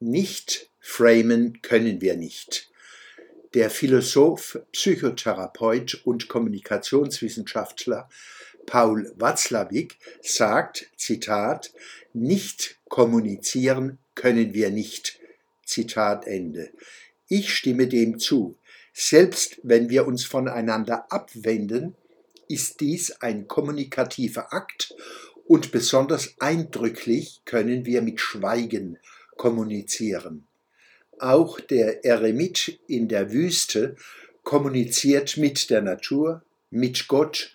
Nicht framen können wir nicht. Der Philosoph, Psychotherapeut und Kommunikationswissenschaftler Paul Watzlawick sagt, Zitat, nicht kommunizieren können wir nicht. Zitat Ende. Ich stimme dem zu. Selbst wenn wir uns voneinander abwenden, ist dies ein kommunikativer Akt und besonders eindrücklich können wir mit Schweigen kommunizieren. Auch der Eremit in der Wüste kommuniziert mit der Natur, mit Gott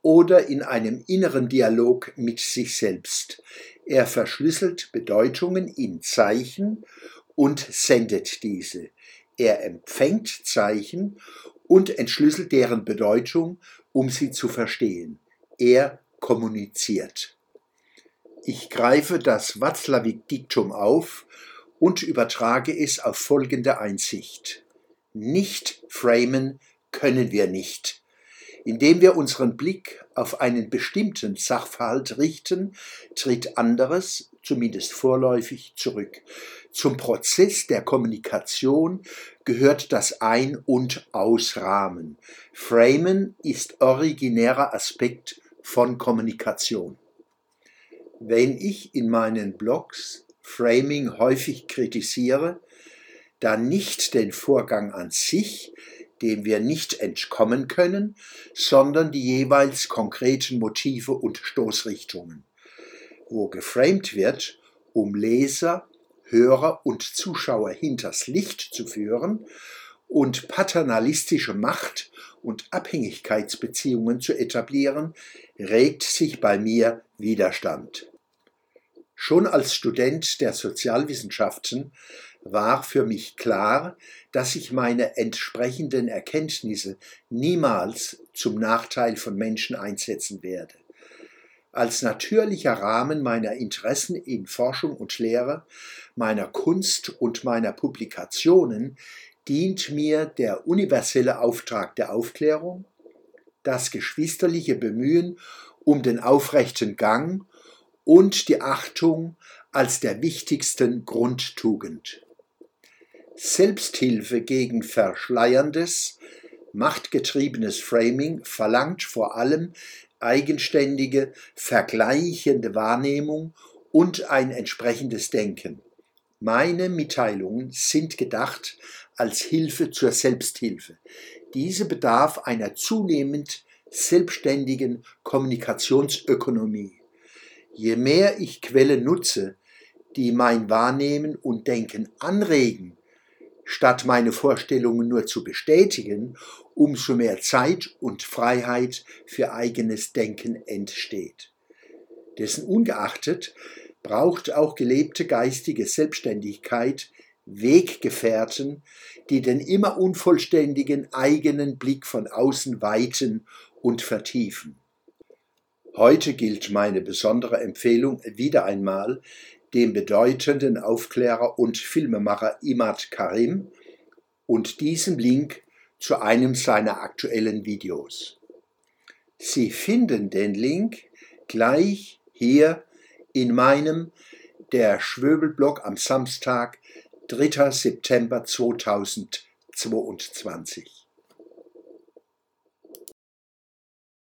oder in einem inneren Dialog mit sich selbst. Er verschlüsselt Bedeutungen in Zeichen und sendet diese. Er empfängt Zeichen und entschlüsselt deren Bedeutung, um sie zu verstehen. Er kommuniziert. Ich greife das Watzlawick-Diktum auf und übertrage es auf folgende Einsicht. Nicht framen können wir nicht. Indem wir unseren Blick auf einen bestimmten Sachverhalt richten, tritt anderes, zumindest vorläufig, zurück. Zum Prozess der Kommunikation gehört das Ein- und Ausrahmen. Framen ist originärer Aspekt von Kommunikation. Wenn ich in meinen Blogs Framing häufig kritisiere, dann nicht den Vorgang an sich, dem wir nicht entkommen können, sondern die jeweils konkreten Motive und Stoßrichtungen. Wo geframed wird, um Leser, Hörer und Zuschauer hinters Licht zu führen und paternalistische Macht und Abhängigkeitsbeziehungen zu etablieren, regt sich bei mir Widerstand. Schon als Student der Sozialwissenschaften war für mich klar, dass ich meine entsprechenden Erkenntnisse niemals zum Nachteil von Menschen einsetzen werde. Als natürlicher Rahmen meiner Interessen in Forschung und Lehre, meiner Kunst und meiner Publikationen dient mir der universelle Auftrag der Aufklärung, das geschwisterliche Bemühen um den aufrechten Gang und die Achtung als der wichtigsten Grundtugend. Selbsthilfe gegen verschleierndes, machtgetriebenes Framing verlangt vor allem eigenständige, vergleichende Wahrnehmung und ein entsprechendes Denken. Meine Mitteilungen sind gedacht als Hilfe zur Selbsthilfe. Diese bedarf einer zunehmend selbstständigen Kommunikationsökonomie. Je mehr ich Quellen nutze, die mein Wahrnehmen und Denken anregen, statt meine Vorstellungen nur zu bestätigen, umso mehr Zeit und Freiheit für eigenes Denken entsteht. Dessen ungeachtet braucht auch gelebte geistige Selbstständigkeit Weggefährten, die den immer unvollständigen eigenen Blick von außen weiten und vertiefen. Heute gilt meine besondere Empfehlung wieder einmal dem bedeutenden Aufklärer und Filmemacher Imad Karim und diesem Link zu einem seiner aktuellen Videos. Sie finden den Link gleich hier in meinem Der Schwöbelblog am Samstag, 3. September 2022.